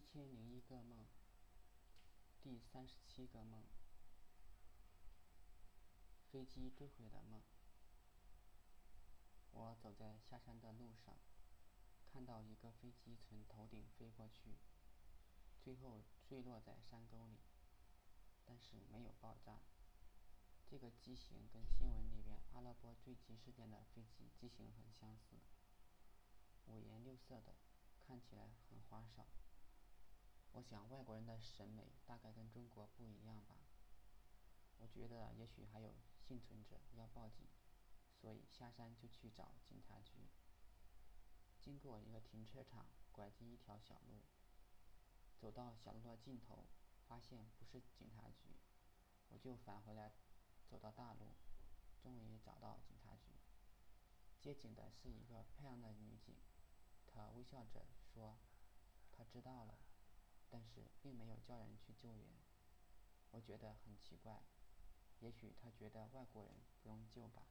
一千零一个梦，第三十七个梦，飞机坠毁的梦。我走在下山的路上，看到一个飞机从头顶飞过去，最后坠落在山沟里，但是没有爆炸。这个机型跟新闻里边阿拉伯坠机事件的飞机机型很相似，五颜六色的，看起来很花哨。我想外国人的审美大概跟中国不一样吧。我觉得也许还有幸存者要报警，所以下山就去找警察局。经过一个停车场，拐进一条小路，走到小路的尽头，发现不是警察局，我就返回来。走到大路，终于找到警察局。接警的是一个漂亮的女警，她微笑着说：“，但是并没有叫人去救援。”我觉得很奇怪，也许他觉得外国人不用救吧。